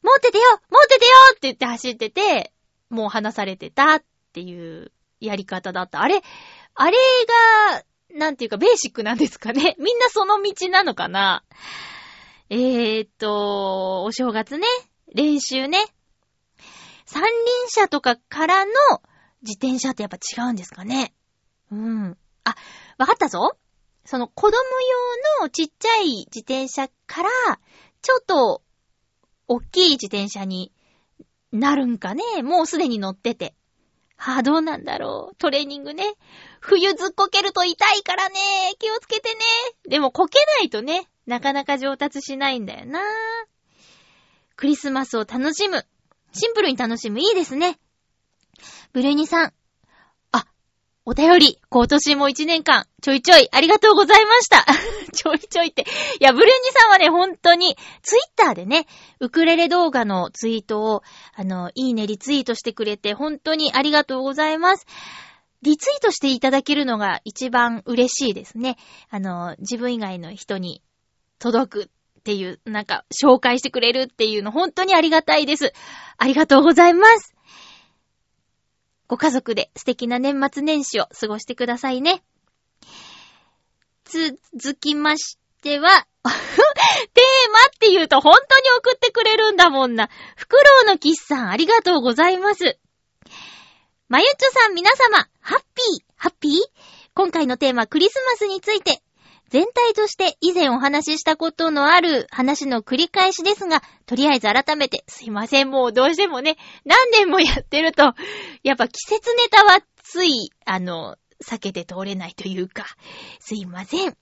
持っててよ持っててよって言って走ってて、もう離されてたっていうやり方だった。あれ、あれが、なんていうか、ベーシックなんですかね。みんなその道なのかなえーっと、お正月ね、練習ね。三輪車とかからの自転車ってやっぱ違うんですかね。うん。あ、わかったぞ。その子供用のちっちゃい自転車から、ちょっと、大きい自転車になるんかね？もうすでに乗ってて。はあ、どうなんだろう？トレーニングね。冬ずっこけると痛いからね。気をつけてね。でもこけないとね、なかなか上達しないんだよな。クリスマスを楽しむ。シンプルに楽しむ。いいですね。ブルーニさん。お便り、今年も一年間、ちょいちょい、ありがとうございました。ちょいちょいって。いや、ブルーニさんはね、本当に、ツイッターでね、ウクレレ動画のツイートを、あの、いいね、リツイートしてくれて、本当にありがとうございます。リツイートしていただけるのが一番嬉しいですね。あの、自分以外の人に届くっていう、なんか、紹介してくれるっていうの、本当にありがたいです。ありがとうございます。ご家族で素敵な年末年始を過ごしてくださいね。続きましては、テーマって言うと本当に送ってくれるんだもんな。フクロウのキッさん、ありがとうございます。まゆっちょさん皆様、ハッピー、ハッピー？今回のテーマ、クリスマスについて、全体として以前お話ししたことのある話の繰り返しですが、とりあえず改めて、すいません、もうどうしてもね、何年もやってると、やっぱ季節ネタはつい、あの、避けて通れないというか、すいません。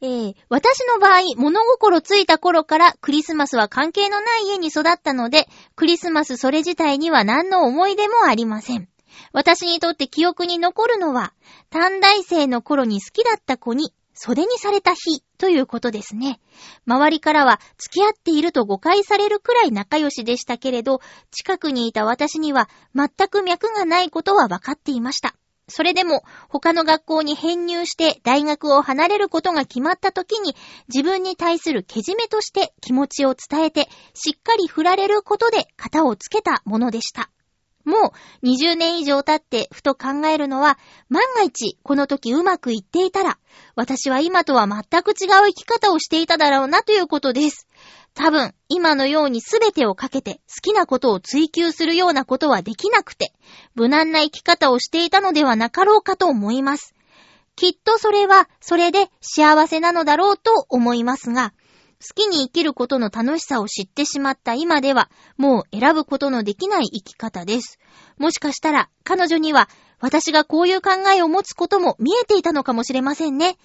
えー、私の場合、物心ついた頃からクリスマスは関係のない家に育ったので、クリスマスそれ自体には何の思い出もありません。私にとって記憶に残るのは、短大生の頃に好きだった子に袖にされた日ということですね。周りからは付き合っていると誤解されるくらい仲良しでしたけれど、近くにいた私には全く脈がないことは分かっていました。それでも他の学校に編入して大学を離れることが決まった時に自分に対するけじめとして気持ちを伝えてしっかり振られることで型をつけたものでした。もう20年以上経ってふと考えるのは万が一この時うまくいっていたら私は今とは全く違う生き方をしていただろうなということです。多分、今のように全てをかけて好きなことを追求するようなことはできなくて、無難な生き方をしていたのではなかろうかと思います。きっとそれは、それで幸せなのだろうと思いますが、好きに生きることの楽しさを知ってしまった今では、もう選ぶことのできない生き方です。もしかしたら、彼女には、私がこういう考えを持つことも見えていたのかもしれませんね。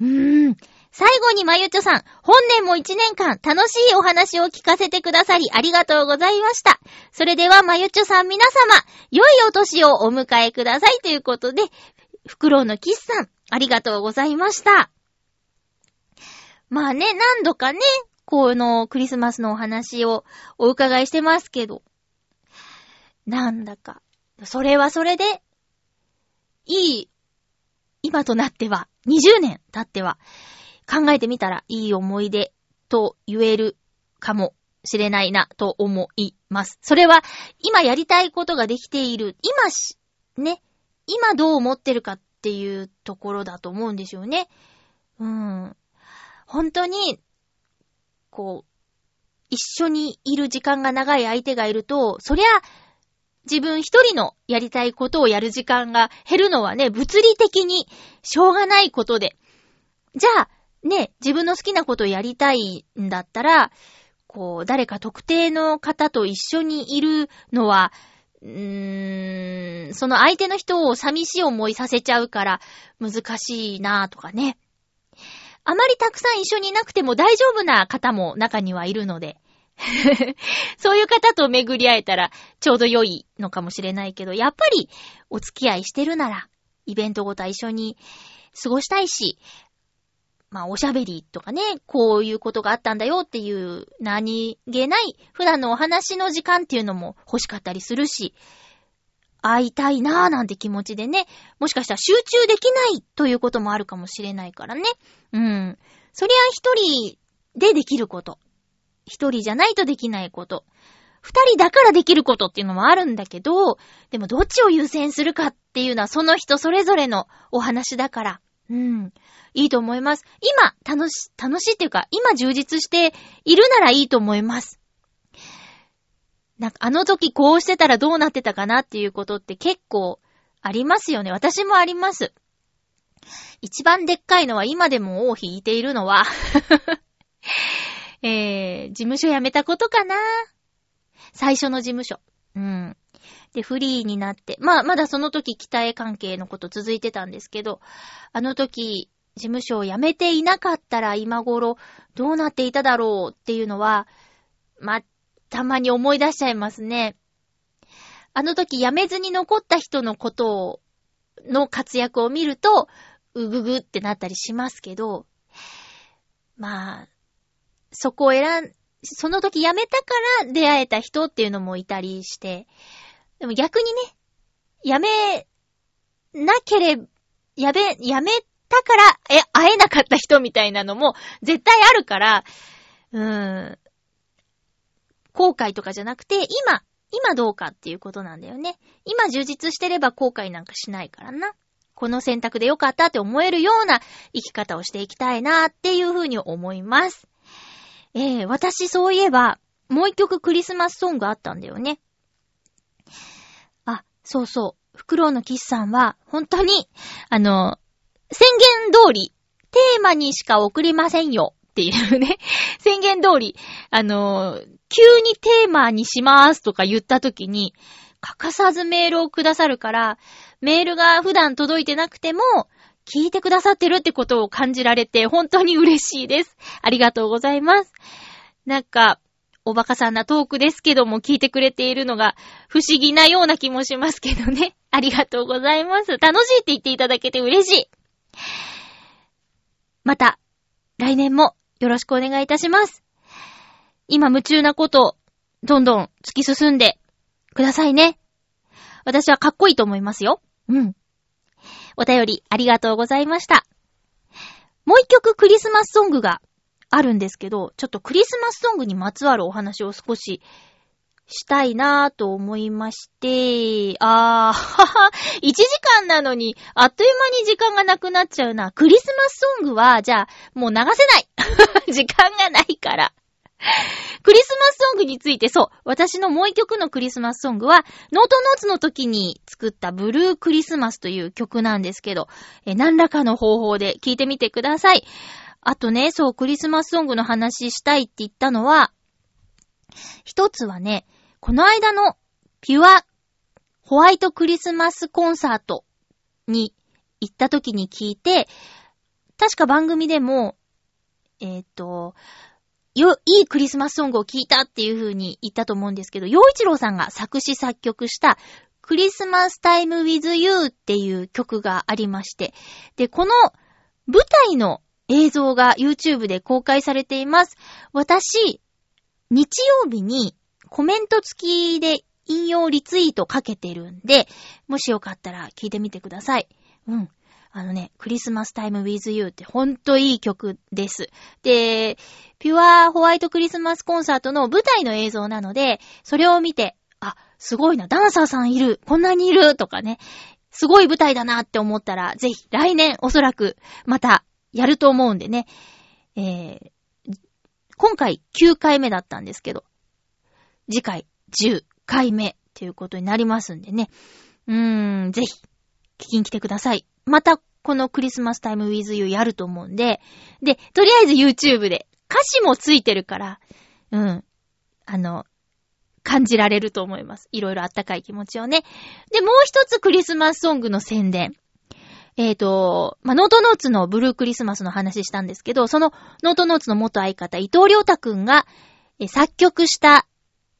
うーん。最後にまゆちょさん、本年も一年間楽しいお話を聞かせてくださりありがとうございました。それではまゆちょさん皆様、良いお年をお迎えくださいということで、フクロウのキスさん、ありがとうございました。まあね、何度かね、このクリスマスのお話をお伺いしてますけど、なんだか、それはそれで、いい、今となっては、20年経っては、考えてみたらいい思い出と言えるかもしれないなと思います。それは今やりたいことができている、今し、ね、今どう思ってるかっていうところだと思うんですよね。うん。本当に、こう、一緒にいる時間が長い相手がいると、そりゃ、自分一人のやりたいことをやる時間が減るのはね、物理的にしょうがないことで。じゃあ、ね、自分の好きなことをやりたいんだったら、こう、誰か特定の方と一緒にいるのは、うーん、その相手の人を寂しい思いさせちゃうから難しいなとかね。あまりたくさん一緒にいなくても大丈夫な方も中にはいるので。そういう方と巡り会えたらちょうど良いのかもしれないけど、やっぱりお付き合いしてるなら、イベントごと一緒に過ごしたいし、まあ、おしゃべりとかね、こういうことがあったんだよっていう何気ない普段のお話の時間っていうのも欲しかったりするし、会いたいなーなんて気持ちでね、もしかしたら集中できないということもあるかもしれないからね。うん。そりゃ一人でできること。一人じゃないとできないこと。二人だからできることっていうのもあるんだけど、でもどっちを優先するかっていうのはその人それぞれのお話だから、うん、いいと思います。今、楽し、楽しいっていうか、今充実しているならいいと思います。なんか、あの時こうしてたらどうなってたかなっていうことって結構ありますよね。私もあります。一番でっかいのは今でも尾を引いているのは、えー、事務所辞めたことかな最初の事務所。うん。で、フリーになって、まあ、まだその時、北へ関係のこと続いてたんですけど、あの時、事務所を辞めていなかったら今頃どうなっていただろうっていうのは、まあ、たまに思い出しちゃいますね。あの時辞めずに残った人のことを、の活躍を見ると、うぐぐってなったりしますけど、まあ、そこを選ん、その時辞めたから出会えた人っていうのもいたりして、でも逆にね、辞めなければ、やべ、辞めたから、え、会えなかった人みたいなのも絶対あるから、うーん、後悔とかじゃなくて、今、今どうかっていうことなんだよね。今充実してれば後悔なんかしないからな。この選択でよかったって思えるような生き方をしていきたいなっていうふうに思います。えー、私そういえば、もう一曲クリスマスソングあったんだよね。あ、そうそう。フクロウのキスさんは、本当に、あの、宣言通り、テーマにしか送りませんよっていうね、宣言通り、あの、急にテーマにしますとか言った時に、欠かさずメールをくださるから、メールが普段届いてなくても、聞いてくださってるってことを感じられて、本当に嬉しいです。ありがとうございます。なんか、おバカさんなトークですけども聞いてくれているのが不思議なような気もしますけどね。ありがとうございます。楽しいって言っていただけて嬉しい。また、来年もよろしくお願いいたします。今夢中なこと、どんどん突き進んでくださいね。私はかっこいいと思いますよ。うん。お便りありがとうございました。もう一曲クリスマスソングがあるんですけど、ちょっとクリスマスソングにまつわるお話を少ししたいなぁと思いまして、あー、はは、1時間なのに、あっという間に時間がなくなっちゃうな。クリスマスソングは、じゃあ、もう流せない 時間がないから。クリスマスソングについて、そう、私のもう一曲のクリスマスソングは、ノートノーツの時に作ったブルークリスマスという曲なんですけど、え何らかの方法で聴いてみてください。あとね、そう、クリスマスソングの話したいって言ったのは、一つはね、この間のピュアホワイトクリスマスコンサートに行った時に聞いて、確か番組でも、えっ、と、よ、いいクリスマスソングを聞いたっていう風に言ったと思うんですけど、洋一郎さんが作詞作曲したクリスマスタイム with you っていう曲がありまして、で、この舞台の映像が YouTube で公開されています。私、日曜日にコメント付きで引用リツイートかけてるんで、もしよかったら聞いてみてください。うん。あのね、クリスマスタイム with you ってほんといい曲です。で、ピュアホワイトクリスマスコンサートの舞台の映像なので、それを見て、あ、すごいな、ダンサーさんいる、こんなにいる、とかね、すごい舞台だなって思ったら、ぜひ来年おそらくまたやると思うんでね、えー、今回9回目だったんですけど、次回10回目っていうことになりますんでね。うーん、ぜひ、聞きに来てください。また、このクリスマスタイム with you やると思うんで、で、とりあえず YouTube で歌詞もついてるから、うん、あの、感じられると思います。いろいろあったかい気持ちをね。で、もう一つクリスマスソングの宣伝。えっ、ー、と、まあ、ノートノーツのブルークリスマスの話したんですけど、そのノートノーツの元相方、伊藤良太くんが、え作曲した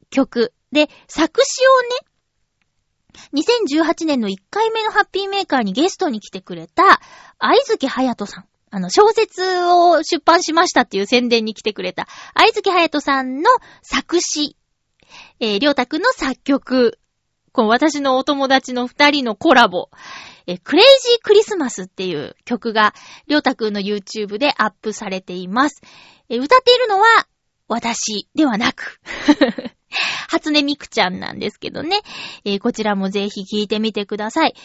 曲で、作詞をね、2018年の1回目のハッピーメーカーにゲストに来てくれた、愛月隼人さん。あの、小説を出版しましたっていう宣伝に来てくれた、愛月隼人さんの作詞、えー、りょうたくんの作曲、この私のお友達の二人のコラボ、え、クレイジークリスマスっていう曲が、りょうたくんの YouTube でアップされています。え、歌っているのは、私ではなく、初音ミクちゃんなんですけどね。えーこちらもぜひ聞いてみてください。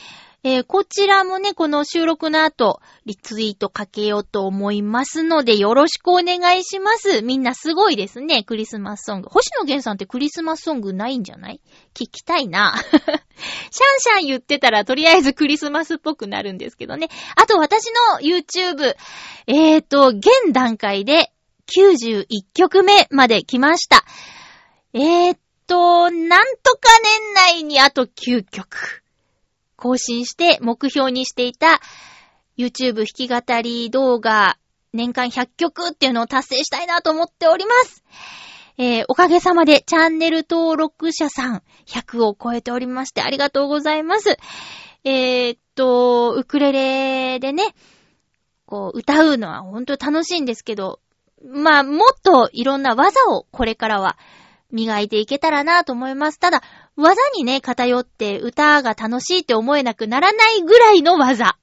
えーこちらもね、この収録の後、リツイートかけようと思いますので、よろしくお願いします。みんなすごいですね、クリスマスソング。星野源さんってクリスマスソングないんじゃない？聞きたいな。シャンシャン言ってたら、とりあえずクリスマスっぽくなるんですけどね。あと、私の YouTube、えーと、現段階で91曲目まで来ました。えーっと、なんとか年内にあと9曲。更新して目標にしていた YouTube 弾き語り動画年間100曲っていうのを達成したいなと思っております。えーおかげさまでチャンネル登録者さん100を超えておりましてありがとうございます。えーっと、ウクレレでね、こう歌うのは本当楽しいんですけど、まあ、もっといろんな技をこれからは磨いていけたらなと思います。ただ、技にね、偏って歌が楽しいって思えなくならないぐらいの技。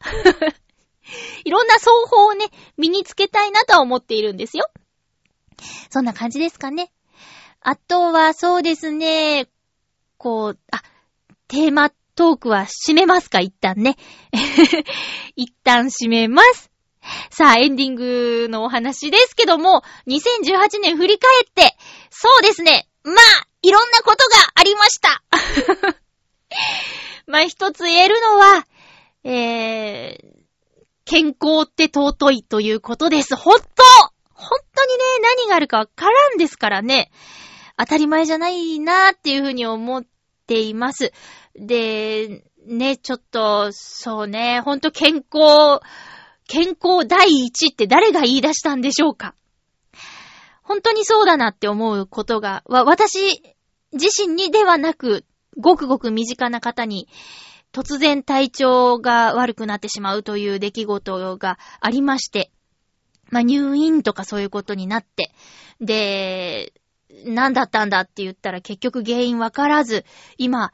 いろんな奏法をね、身につけたいなとは思っているんですよ。そんな感じですかね。あとは、そうですね、こう、あ、テーマトークは締めますか？一旦ね。一旦締めます。さあ、エンディングのお話ですけども、2018年振り返って、そうですね、まあ、いろんなことがありました。まあ、一つ言えるのは、えー、健康って尊いということです。ほんと本当にね、何があるかわからんですからね。当たり前じゃないなーっていうふうに思っています。で、ね、ちょっと、そうね、ほんと健康、健康第一って誰が言い出したんでしょうか本当にそうだなって思うことが、私自身にではなく、ごくごく身近な方に、突然体調が悪くなってしまうという出来事がありまして、まあ、入院とかそういうことになって、で、何だったんだって言ったら結局原因わからず、今、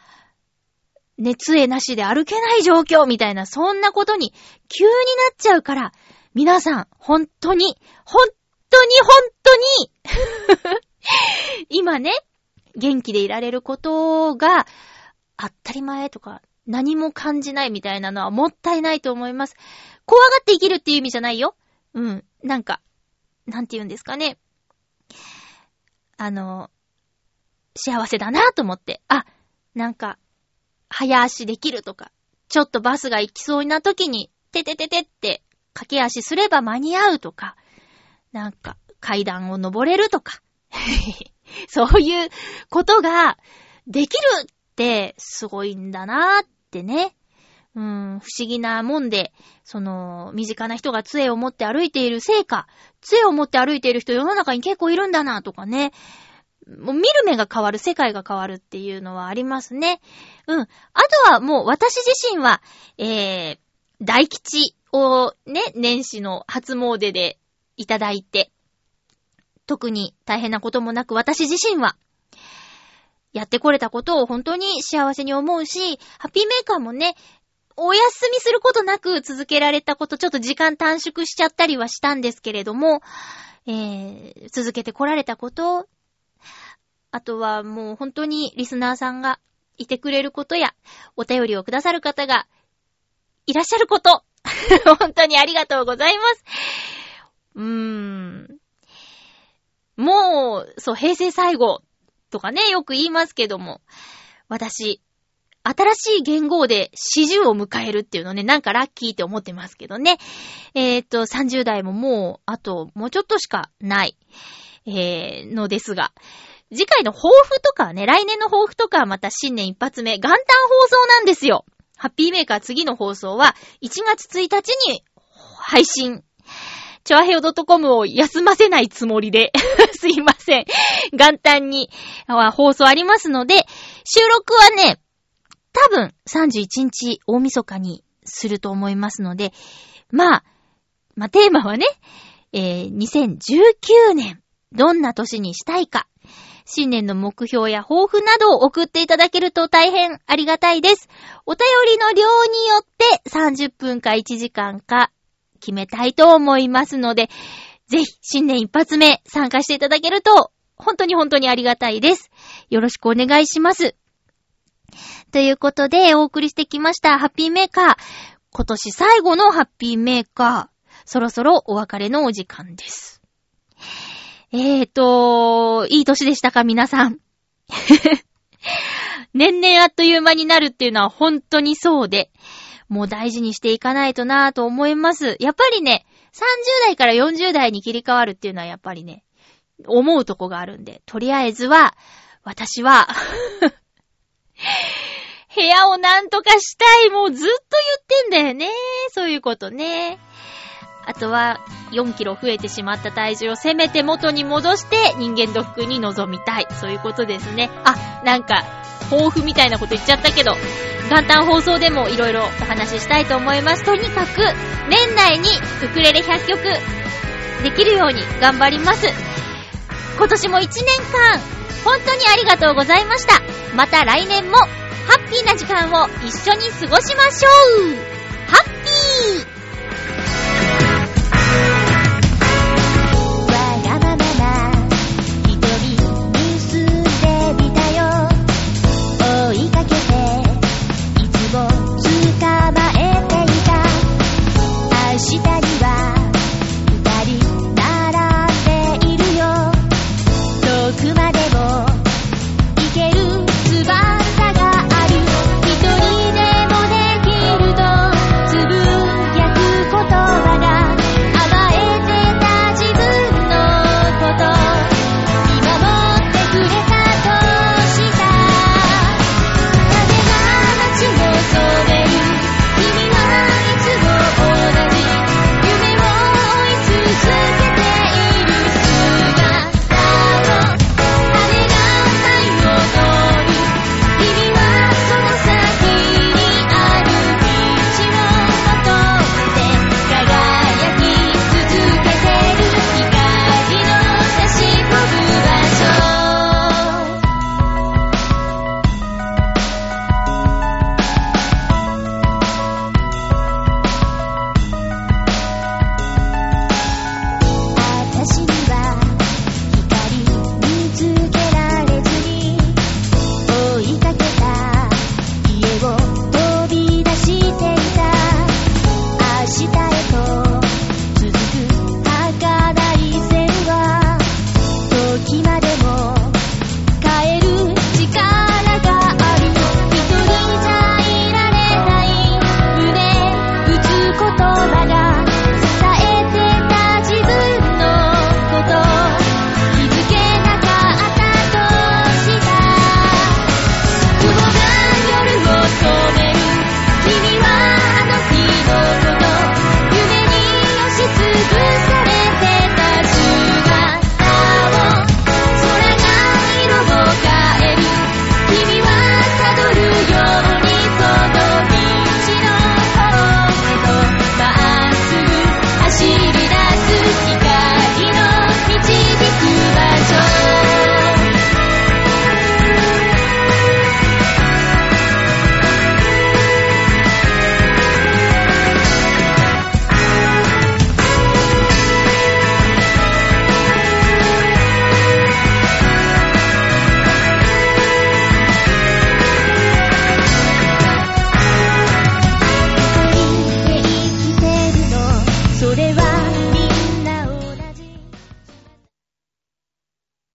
熱えなしで歩けない状況みたいな、そんなことに急になっちゃうから、皆さん、本当に、本当に本当当に、今ね、元気でいられることが当たり前とか、何も感じないみたいなのはもったいないと思います。怖がって生きるっていう意味じゃないよ。うん。なんか、なんて言うんですかね。あの、幸せだなと思って。あ、なんか、早足できるとか、ちょっとバスが行きそうな時に、ててててって、駆け足すれば間に合うとか、なんか、階段を登れるとか、そういうことができるってすごいんだなーってね。うん、不思議なもんで、その、身近な人が杖を持って歩いているせいか、杖を持って歩いている人世の中に結構いるんだなとかね。もう見る目が変わる、世界が変わるっていうのはありますね。うん。あとはもう私自身は、えー、大吉をね、年始の初詣でいただいて、特に大変なこともなく私自身は、やってこれたことを本当に幸せに思うし、ハッピーメーカーもね、お休みすることなく続けられたこと、ちょっと時間短縮しちゃったりはしたんですけれども、えー、続けてこられたこと、あとはもう本当にリスナーさんがいてくれることや、お便りをくださる方がいらっしゃること、本当にありがとうございます。うーん。もう、そう、平成最後とかね、よく言いますけども、私、新しい言語で40を迎えるっていうのね、なんかラッキーって思ってますけどね。えーっと、30代ももう、あと、もうちょっとしかない、えー、のですが、次回の抱負とかね、来年の抱負とかはまた新年一発目、元旦放送なんですよ。ハッピーメーカー次の放送は1月1日に配信。チョアヘオ .com を休ませないつもりで、すいません。元旦に放送ありますので、収録はね、多分31日大晦日にすると思いますので、まあ、まあテーマはね、えー、2019年、どんな年にしたいか、新年の目標や抱負などを送っていただけると大変ありがたいです。お便りの量によって30分か1時間か決めたいと思いますので、ぜひ新年一発目参加していただけると本当に本当にありがたいです。よろしくお願いします。ということで、お送りしてきました、ハッピーメーカー。今年最後のハッピーメーカー。そろそろお別れのお時間です。えーと、いい年でしたか、皆さん。年々あっという間になるっていうのは本当にそうで、もう大事にしていかないとなぁと思います。やっぱりね、30代から40代に切り替わるっていうのはやっぱりね、思うとこがあるんで、とりあえずは、私は、部屋をなんとかしたい。もうずっと言ってんだよね。そういうことね。あとは、4キロ増えてしまった体重をせめて元に戻して人間ドックに臨みたい。そういうことですね。あ、なんか、抱負みたいなこと言っちゃったけど、元旦放送でもいろいろお話ししたいと思います。とにかく、年内にウクレレ100曲できるように頑張ります。今年も1年間、本当にありがとうございました。また来年も、ハッピーな時間を一緒に過ごしましょうハッピー